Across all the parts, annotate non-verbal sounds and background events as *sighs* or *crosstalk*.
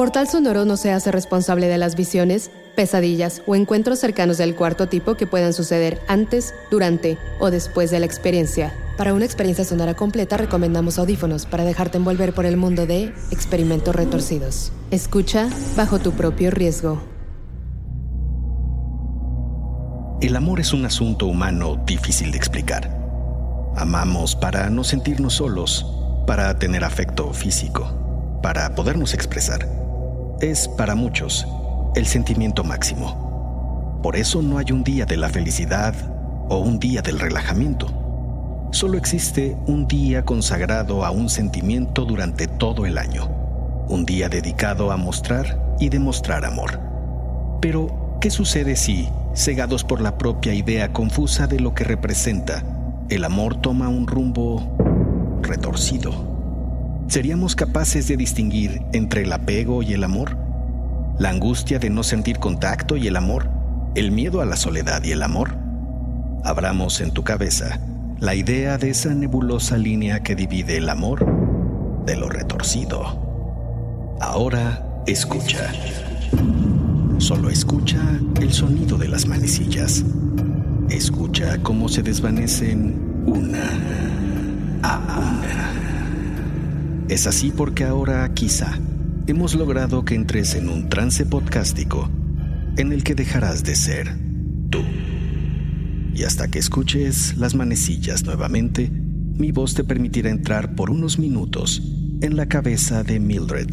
Portal Sonoro no se hace responsable de las visiones, pesadillas o encuentros cercanos del cuarto tipo que puedan suceder antes, durante o después de la experiencia. Para una experiencia sonora completa recomendamos audífonos para dejarte envolver por el mundo de experimentos retorcidos. Escucha bajo tu propio riesgo. El amor es un asunto humano difícil de explicar. Amamos para no sentirnos solos, para tener afecto físico, para podernos expresar es para muchos el sentimiento máximo. Por eso no hay un día de la felicidad o un día del relajamiento. Solo existe un día consagrado a un sentimiento durante todo el año. Un día dedicado a mostrar y demostrar amor. Pero, ¿qué sucede si, cegados por la propia idea confusa de lo que representa, el amor toma un rumbo retorcido? ¿Seríamos capaces de distinguir entre el apego y el amor? ¿La angustia de no sentir contacto y el amor? ¿El miedo a la soledad y el amor? Abramos en tu cabeza la idea de esa nebulosa línea que divide el amor de lo retorcido. Ahora escucha. Solo escucha el sonido de las manecillas. Escucha cómo se desvanecen una a una. Es así porque ahora quizá hemos logrado que entres en un trance podcástico en el que dejarás de ser tú. Y hasta que escuches las manecillas nuevamente, mi voz te permitirá entrar por unos minutos en la cabeza de Mildred,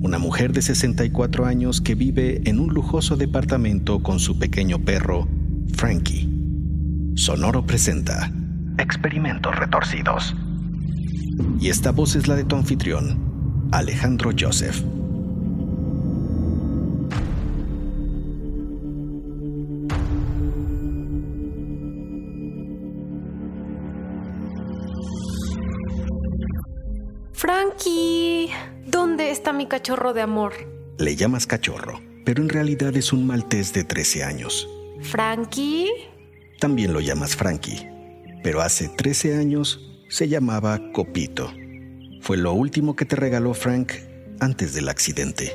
una mujer de 64 años que vive en un lujoso departamento con su pequeño perro, Frankie. Sonoro presenta Experimentos Retorcidos y esta voz es la de tu anfitrión, Alejandro Joseph. Frankie, ¿dónde está mi cachorro de amor? Le llamas cachorro, pero en realidad es un maltés de 13 años. ¿Frankie? También lo llamas Frankie, pero hace 13 años se llamaba Copito. Fue lo último que te regaló Frank antes del accidente.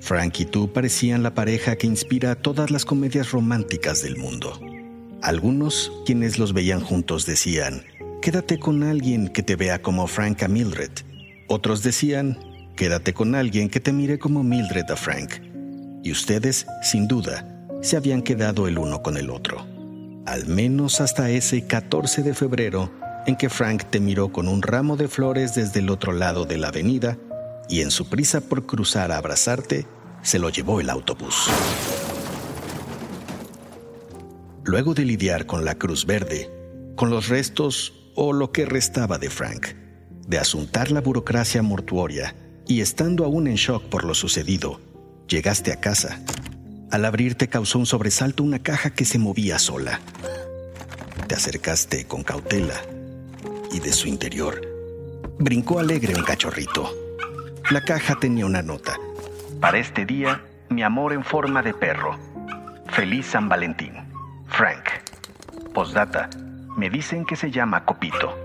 Frank y tú parecían la pareja que inspira todas las comedias románticas del mundo. Algunos, quienes los veían juntos, decían, quédate con alguien que te vea como Frank a Mildred. Otros decían, quédate con alguien que te mire como Mildred a Frank. Y ustedes, sin duda, se habían quedado el uno con el otro. Al menos hasta ese 14 de febrero en que Frank te miró con un ramo de flores desde el otro lado de la avenida y en su prisa por cruzar a abrazarte, se lo llevó el autobús. Luego de lidiar con la Cruz Verde, con los restos o lo que restaba de Frank, de asuntar la burocracia mortuoria y estando aún en shock por lo sucedido, llegaste a casa. Al abrirte causó un sobresalto una caja que se movía sola. Te acercaste con cautela y de su interior brincó alegre un cachorrito. La caja tenía una nota. Para este día, mi amor en forma de perro. Feliz San Valentín. Frank. Postdata. Me dicen que se llama Copito.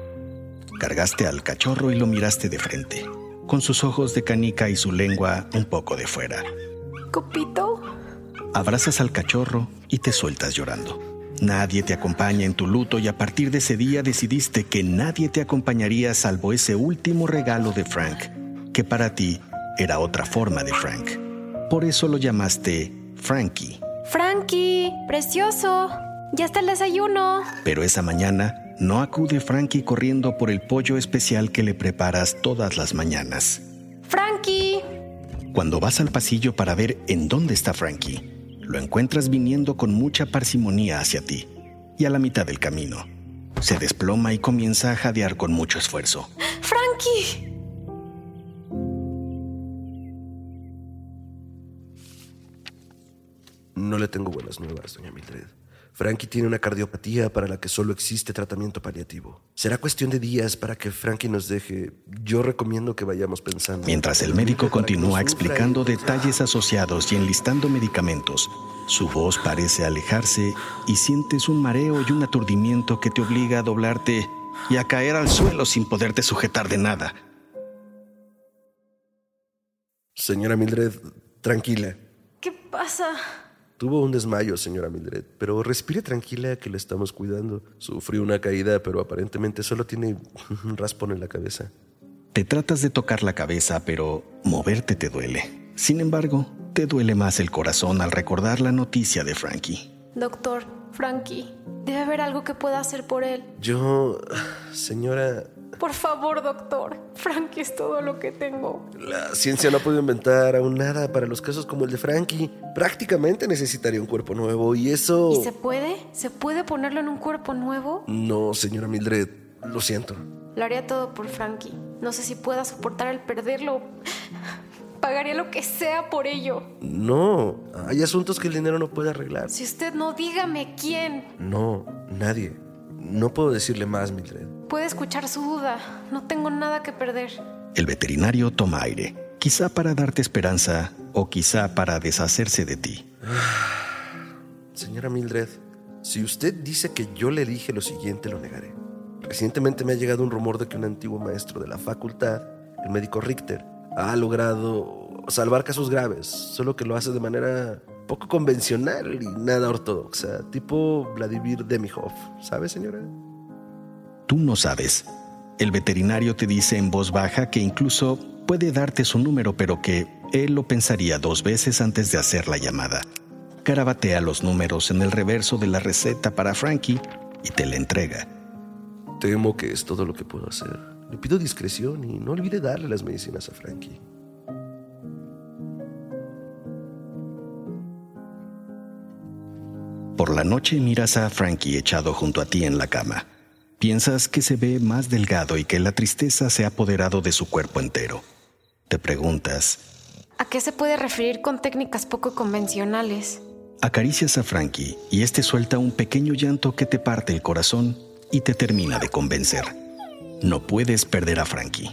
Cargaste al cachorro y lo miraste de frente, con sus ojos de canica y su lengua un poco de fuera. ¿Copito? Abrazas al cachorro y te sueltas llorando. Nadie te acompaña en tu luto y a partir de ese día decidiste que nadie te acompañaría salvo ese último regalo de Frank, que para ti era otra forma de Frank. Por eso lo llamaste Frankie. Frankie, precioso. Ya está el desayuno. Pero esa mañana no acude Frankie corriendo por el pollo especial que le preparas todas las mañanas. Frankie. Cuando vas al pasillo para ver en dónde está Frankie, lo encuentras viniendo con mucha parsimonía hacia ti. y a la mitad del camino. Se desploma y comienza a jadear con mucho esfuerzo. ¡Frankie! No le tengo buenas nuevas, doña Mildred. Frankie tiene una cardiopatía para la que solo existe tratamiento paliativo. Será cuestión de días para que Frankie nos deje. Yo recomiendo que vayamos pensando. Mientras el médico continúa explicando detalles asociados y enlistando medicamentos, su voz parece alejarse y sientes un mareo y un aturdimiento que te obliga a doblarte y a caer al suelo sin poderte sujetar de nada. Señora Mildred, tranquila. ¿Qué pasa? Tuvo un desmayo, señora Mildred, pero respire tranquila que le estamos cuidando. Sufrió una caída, pero aparentemente solo tiene un raspón en la cabeza. Te tratas de tocar la cabeza, pero moverte te duele. Sin embargo, te duele más el corazón al recordar la noticia de Frankie. Doctor, Frankie, debe haber algo que pueda hacer por él. Yo, señora, Por favor, doctor. Frankie es todo lo que tengo. la ciencia no ha podido inventar aún nada para los casos como el de Frankie. Prácticamente necesitaría un cuerpo nuevo y eso... ¿Y se puede? ¿Se puede ponerlo en un cuerpo nuevo? No, señora Mildred, lo siento. Lo haría todo por Frankie. No sé si pueda soportar el perderlo. Pagaría lo que sea por ello. No, hay asuntos que el dinero no puede arreglar. Si usted no, dígame quién. No, nadie. No puedo decirle más, Mildred. Puede escuchar su duda. No tengo nada que perder. El veterinario toma aire, quizá para darte esperanza o quizá para deshacerse de ti. *sighs* Señora Mildred, si usted dice que yo le dije lo siguiente, lo negaré. Recientemente me ha llegado un rumor de que un antiguo maestro de la facultad, el médico Richter, ha logrado salvar casos graves, solo que lo hace de manera poco convencional y nada ortodoxa, tipo Vladimir Demihov. ¿Sabe, señora? Tú no sabes. El veterinario te dice en voz baja que incluso puede darte su número, pero que él lo pensaría dos veces antes de hacer la llamada. Carabatea los números en el reverso de la receta para Frankie y te la entrega. Temo que es todo lo que puedo hacer. Le pido discreción y no olvide darle las medicinas a Frankie. Por la noche miras a Frankie echado junto a ti en la cama. Piensas que se ve más delgado y que la tristeza se ha apoderado de su cuerpo entero. Te preguntas, ¿A qué se puede referir con técnicas poco convencionales? acaricias a Frankie y este suelta un pequeño llanto que te parte el corazón y te termina de convencer. No puedes perder a Frankie.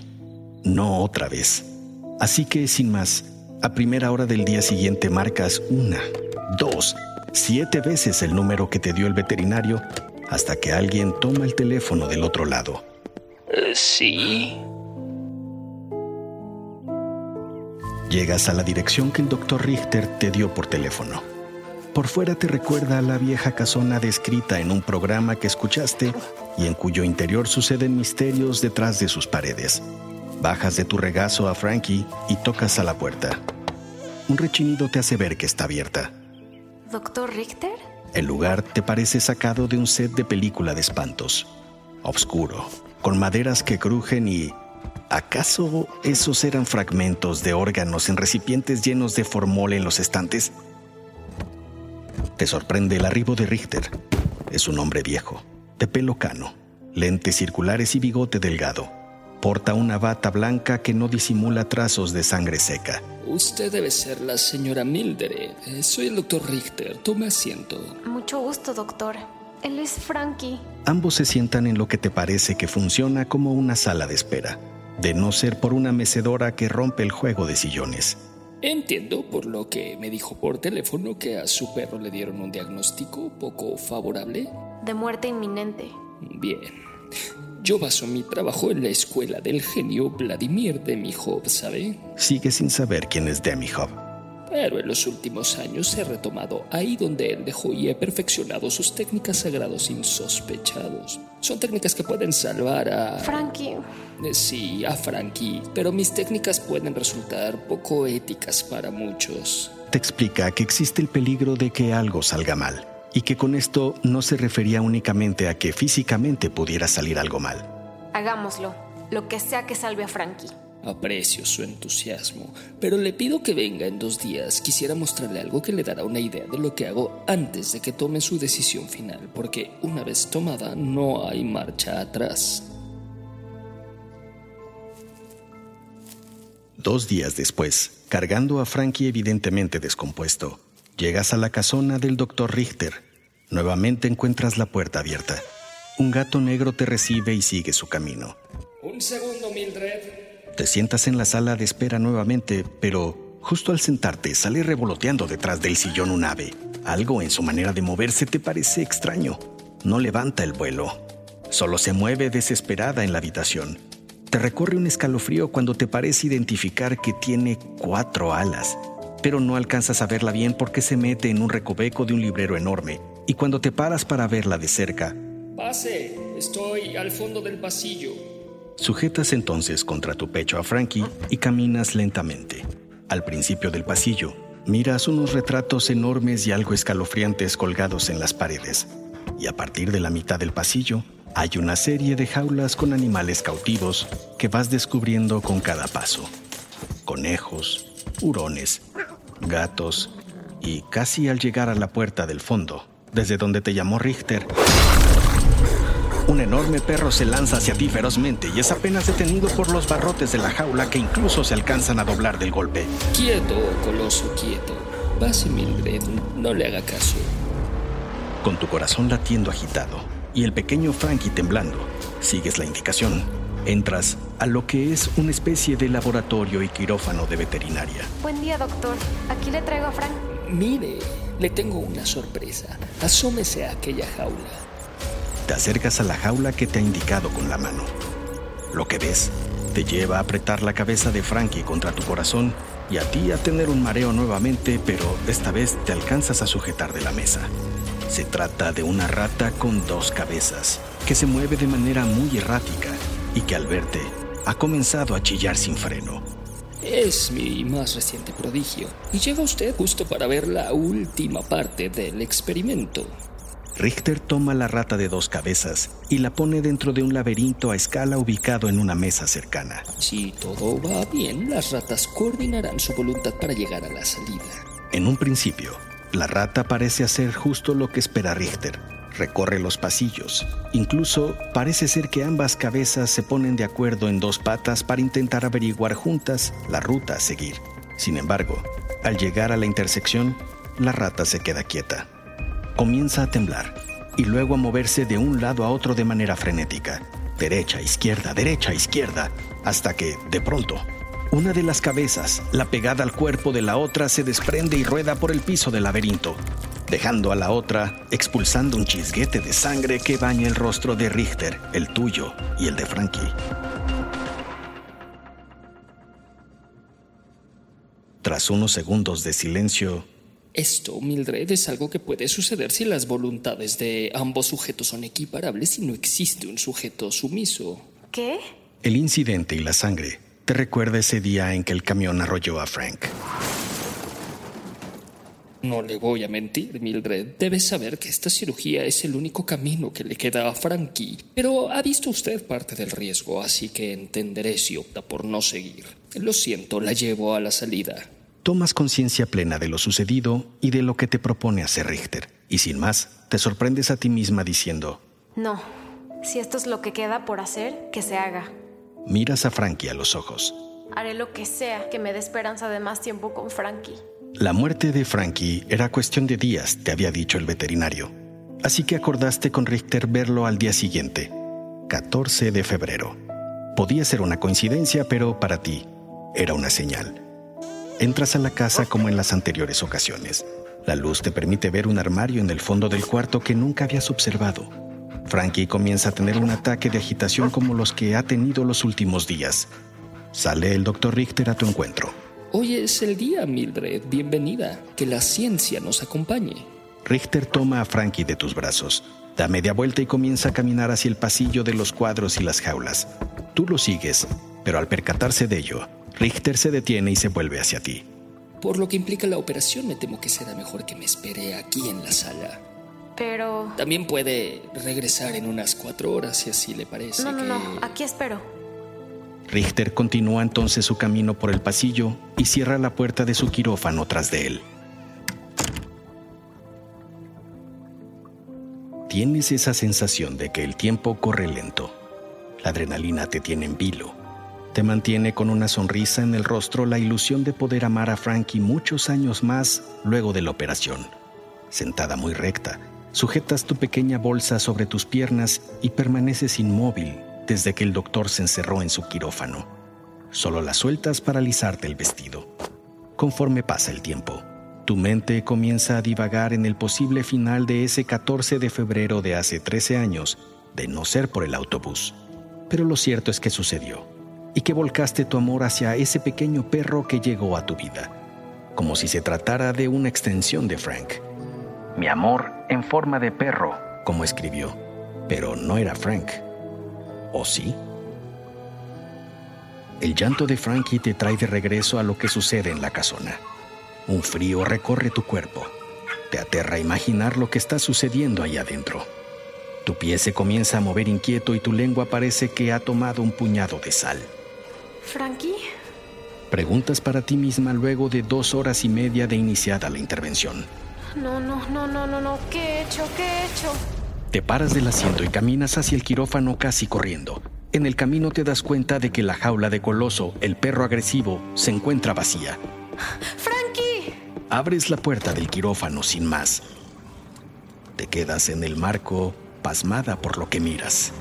No otra vez. Así que, sin más, a primera hora del día siguiente marcas una, dos, siete veces el número que te dio el veterinario hasta que alguien toma el teléfono del otro lado. Eh, sí. Llegas a la dirección que el doctor Richter te dio por teléfono. Por fuera te recuerda a la vieja casona descrita en un programa que escuchaste y en cuyo interior suceden misterios detrás de sus paredes. Bajas de tu regazo a Frankie y tocas a la puerta. Un rechinido te hace ver que está abierta. ¿Doctor Richter? El lugar te parece sacado de un set de película de espantos. Oscuro, con maderas que crujen y... ¿Acaso esos eran fragmentos de órganos en recipientes llenos de formol en los estantes? Te sorprende el arribo de Richter. Es un hombre viejo, de pelo cano, lentes circulares y bigote delgado. Porta una bata blanca que no disimula trazos de sangre seca. Usted debe ser la señora Mildred. Eh, Soy el doctor Richter. Tome asiento. Mucho gusto, doctor. Él es Frankie. Ambos se sientan en lo que te parece que funciona como una sala de espera, de no ser por una mecedora que rompe el juego de sillones. Entiendo por lo que me dijo por teléfono que a su perro le dieron un diagnóstico poco favorable. De muerte inminente. Bien. Yo baso mi trabajo en la escuela del genio Vladimir Demihov, ¿sabe? Sigue sin saber quién es Demihov. Pero en los últimos años he retomado ahí donde él dejó y he perfeccionado sus técnicas sagrados insospechados. Son técnicas que pueden salvar a... Frankie. Eh, Sí, a Frankie, pero mis técnicas pueden resultar poco éticas para muchos. Te explica que existe el peligro de que algo salga mal y que con esto no se refería únicamente a que físicamente pudiera salir algo mal. Hagámoslo. Lo que sea que salve a Frankie. Aprecio su entusiasmo, pero le pido que venga en dos días. Quisiera mostrarle algo que le dará una idea de lo que hago antes de que tome su decisión final, porque una vez tomada no hay marcha atrás. Dos días después, cargando a Frankie evidentemente descompuesto, llegas a la casona del doctor Richter. Nuevamente encuentras la puerta abierta. Un gato negro te recibe y sigue su camino. Un segundo, Mildred. Te sientas en la sala de espera nuevamente, pero justo al sentarte sale revoloteando detrás del sillón un ave. Algo en su manera de moverse te parece extraño. No levanta el vuelo. Solo se mueve desesperada en la habitación. Te recorre un escalofrío cuando te parece identificar que tiene cuatro alas, pero no alcanzas a verla bien porque se mete en un recoveco de un librero enorme. Y cuando te paras para verla de cerca, Pase, estoy al fondo del pasillo. Sujetas entonces contra tu pecho a Frankie y caminas lentamente. Al principio del pasillo, miras unos retratos enormes y algo escalofriantes colgados en las paredes. Y a partir de la mitad del pasillo, hay una serie de jaulas con animales cautivos que vas descubriendo con cada paso. Conejos, hurones, gatos y casi al llegar a la puerta del fondo, desde donde te llamó Richter, un enorme perro se lanza hacia ti ferozmente y es apenas detenido por los barrotes de la jaula que incluso se alcanzan a doblar del golpe. Quieto, coloso, quieto. Pase, Mildred, no le haga caso. Con tu corazón latiendo agitado y el pequeño Frankie temblando, sigues la indicación. Entras a lo que es una especie de laboratorio y quirófano de veterinaria. Buen día, doctor. Aquí le traigo a Frank. Mire, le tengo una sorpresa. Asómese a aquella jaula. Te acercas a la jaula que te ha indicado con la mano. Lo que ves te lleva a apretar la cabeza de Frankie contra tu corazón y a ti a tener un mareo nuevamente, pero esta vez te alcanzas a sujetar de la mesa. Se trata de una rata con dos cabezas, que se mueve de manera muy errática y que al verte ha comenzado a chillar sin freno. Es mi más reciente prodigio, y llega usted justo para ver la última parte del experimento. Richter toma la rata de dos cabezas y la pone dentro de un laberinto a escala ubicado en una mesa cercana. Si todo va bien, las ratas coordinarán su voluntad para llegar a la salida. En un principio, la rata parece hacer justo lo que espera Richter. Recorre los pasillos. Incluso parece ser que ambas cabezas se ponen de acuerdo en dos patas para intentar averiguar juntas la ruta a seguir. Sin embargo, al llegar a la intersección, la rata se queda quieta comienza a temblar y luego a moverse de un lado a otro de manera frenética, derecha, izquierda, derecha, izquierda, hasta que, de pronto, una de las cabezas, la pegada al cuerpo de la otra, se desprende y rueda por el piso del laberinto, dejando a la otra expulsando un chisguete de sangre que baña el rostro de Richter, el tuyo y el de Frankie. Tras unos segundos de silencio, esto, Mildred, es algo que puede suceder si las voluntades de ambos sujetos son equiparables y no existe un sujeto sumiso. ¿Qué? El incidente y la sangre te recuerda ese día en que el camión arrolló a Frank. No le voy a mentir, Mildred. Debes saber que esta cirugía es el único camino que le queda a Frankie. Pero ha visto usted parte del riesgo, así que entenderé si opta por no seguir. Lo siento, la llevo a la salida tomas conciencia plena de lo sucedido y de lo que te propone hacer Richter. Y sin más, te sorprendes a ti misma diciendo, No, si esto es lo que queda por hacer, que se haga. Miras a Frankie a los ojos. Haré lo que sea que me dé esperanza de más tiempo con Frankie. La muerte de Frankie era cuestión de días, te había dicho el veterinario. Así que acordaste con Richter verlo al día siguiente, 14 de febrero. Podía ser una coincidencia, pero para ti era una señal. Entras a la casa como en las anteriores ocasiones. La luz te permite ver un armario en el fondo del cuarto que nunca habías observado. Frankie comienza a tener un ataque de agitación como los que ha tenido los últimos días. Sale el doctor Richter a tu encuentro. Hoy es el día, Mildred. Bienvenida. Que la ciencia nos acompañe. Richter toma a Frankie de tus brazos, da media vuelta y comienza a caminar hacia el pasillo de los cuadros y las jaulas. Tú lo sigues, pero al percatarse de ello, Richter se detiene y se vuelve hacia ti. Por lo que implica la operación, me temo que será mejor que me espere aquí en la sala. Pero... También puede regresar en unas cuatro horas, si así le parece. No, no, no, aquí espero. Richter continúa entonces su camino por el pasillo y cierra la puerta de su quirófano tras de él. Tienes esa sensación de que el tiempo corre lento. La adrenalina te tiene en vilo. Te mantiene con una sonrisa en el rostro la ilusión de poder amar a Frankie muchos años más luego de la operación. Sentada muy recta, sujetas tu pequeña bolsa sobre tus piernas y permaneces inmóvil desde que el doctor se encerró en su quirófano. Solo la sueltas para alisarte el vestido. Conforme pasa el tiempo, tu mente comienza a divagar en el posible final de ese 14 de febrero de hace 13 años, de no ser por el autobús. Pero lo cierto es que sucedió, y que volcaste tu amor hacia ese pequeño perro que llegó a tu vida, como si se tratara de una extensión de Frank. Mi amor en forma de perro, como escribió, pero no era Frank. ¿O sí? El llanto de Frankie te trae de regreso a lo que sucede en la casona. Un frío recorre tu cuerpo. Te aterra imaginar lo que está sucediendo ahí adentro. Tu pie se comienza a mover inquieto y tu lengua parece que ha tomado un puñado de sal. ¿Frankie? Preguntas para ti misma luego de dos horas y media de iniciada la intervención. No, no, no, no, no, no. ¿Qué he hecho? ¿Qué he hecho? Te paras del asiento y caminas hacia el quirófano casi corriendo. En el camino te das cuenta de que la jaula de Coloso, el perro agresivo, se encuentra vacía. ¡Frankie! Abres la puerta del quirófano sin más. Te quedas en el marco, pasmada por lo que miras.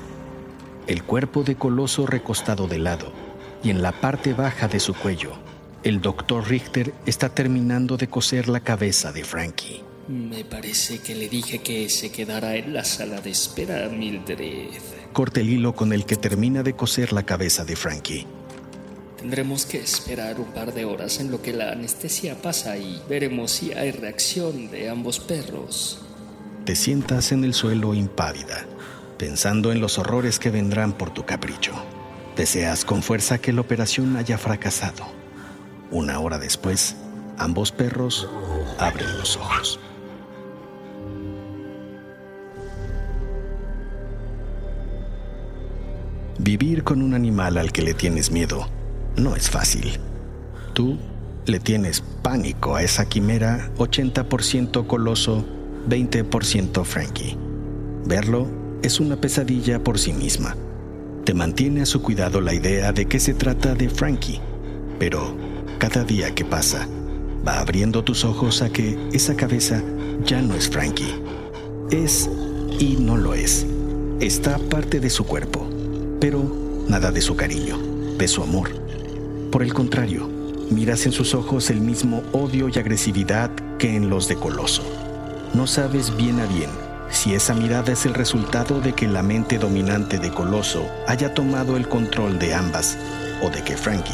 El cuerpo de Coloso recostado de lado y en la parte baja de su cuello, el doctor Richter está terminando de coser la cabeza de Frankie. Me parece que le dije que se quedara en la sala de espera, Mildred. Corta el hilo con el que termina de coser la cabeza de Frankie. Tendremos que esperar un par de horas en lo que la anestesia pasa y veremos si hay reacción de ambos perros. Te sientas en el suelo impávida, pensando en los horrores que vendrán por tu capricho. Deseas con fuerza que la operación haya fracasado. Una hora después, ambos perros abren los ojos. Vivir con un animal al que le tienes miedo no es fácil. Tú le tienes pánico a esa quimera 80% coloso, 20% Frankie. Verlo es una pesadilla por sí misma. Te mantiene a su cuidado la idea de que se trata de Frankie, pero cada día que pasa, va abriendo tus ojos a que esa cabeza ya no es Frankie. Es y no lo es. Está parte de su cuerpo, pero nada de su cariño, de su amor. Por el contrario, miras en sus ojos el mismo odio y agresividad que en los de Coloso. No sabes bien a bien si esa mirada es el resultado de que la mente dominante de Coloso haya tomado el control de ambas o de que Frankie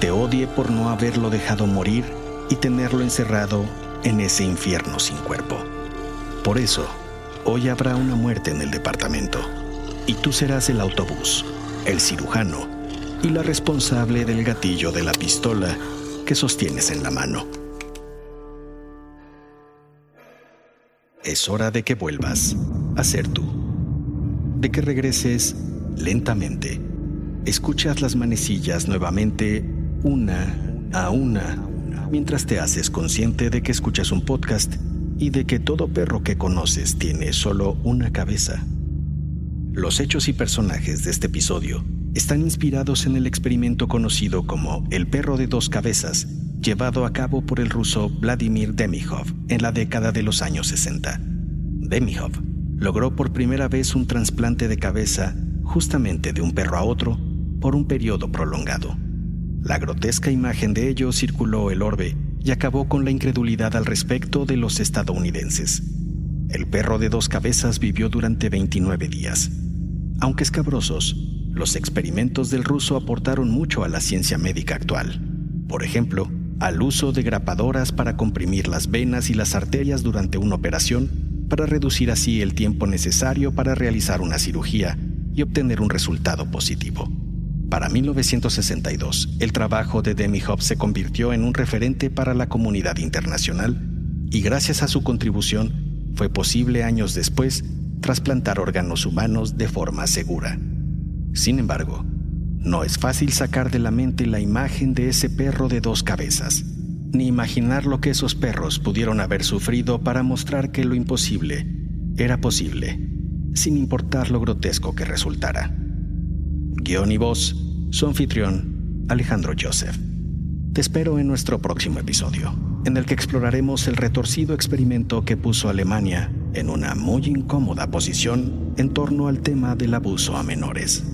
te odie por no haberlo dejado morir y tenerlo encerrado en ese infierno sin cuerpo. Por eso, hoy habrá una muerte en el departamento y tú serás el autobús, el cirujano y la responsable del gatillo de la pistola que sostienes en la mano. Es hora de que vuelvas a ser tú, de que regreses lentamente. Escuchas las manecillas nuevamente una a una mientras te haces consciente de que escuchas un podcast y de que todo perro que conoces tiene solo una cabeza. Los hechos y personajes de este episodio están inspirados en el experimento conocido como el perro de dos cabezas, llevado a cabo por el ruso Vladimir Demihov en la década de los años 60. Demihov logró por primera vez un trasplante de cabeza justamente de un perro a otro por un periodo prolongado. La grotesca imagen de ello circuló el orbe y acabó con la incredulidad al respecto de los estadounidenses. El perro de dos cabezas vivió durante 29 días. Aunque escabrosos, los experimentos del ruso aportaron mucho a la ciencia médica actual. Por ejemplo, al uso de grapadoras para comprimir las venas y las arterias durante una operación, para reducir así el tiempo necesario para realizar una cirugía y obtener un resultado positivo. Para 1962, el trabajo de Demi Hobb se convirtió en un referente para la comunidad internacional y gracias a su contribución fue posible años después trasplantar órganos humanos de forma segura. Sin embargo, No es fácil sacar de la mente la imagen de ese perro de dos cabezas, ni imaginar lo que esos perros pudieron haber sufrido para mostrar que lo imposible era posible, sin importar lo grotesco que resultara. Guión y voz, su anfitrión, Alejandro Joseph. Te espero en nuestro próximo episodio, en el que exploraremos el retorcido experimento que puso Alemania en una muy incómoda posición en torno al tema del abuso a menores.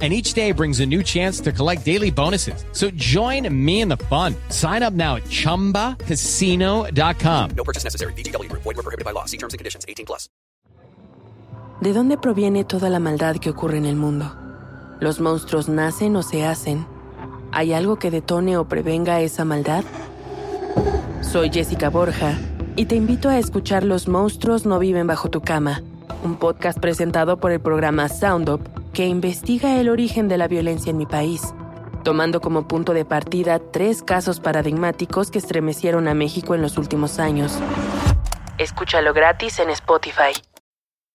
and each day brings a new chance to collect daily bonuses. So join me in the fun. Sign up now at ChumbaCasino.com. No purchase necessary. BGW. Void were prohibited by law. See terms and conditions. 18 plus. ¿De dónde proviene toda la maldad que ocurre en el mundo? ¿Los monstruos nacen o se hacen? ¿Hay algo que detone o prevenga esa maldad? Soy Jessica Borja y te invito a escuchar Los monstruos no viven bajo tu cama, un podcast presentado por el programa Sound Up que investiga el origen de la violencia en mi país, tomando como punto de partida tres casos paradigmáticos que estremecieron a México en los últimos años. Escúchalo gratis en Spotify.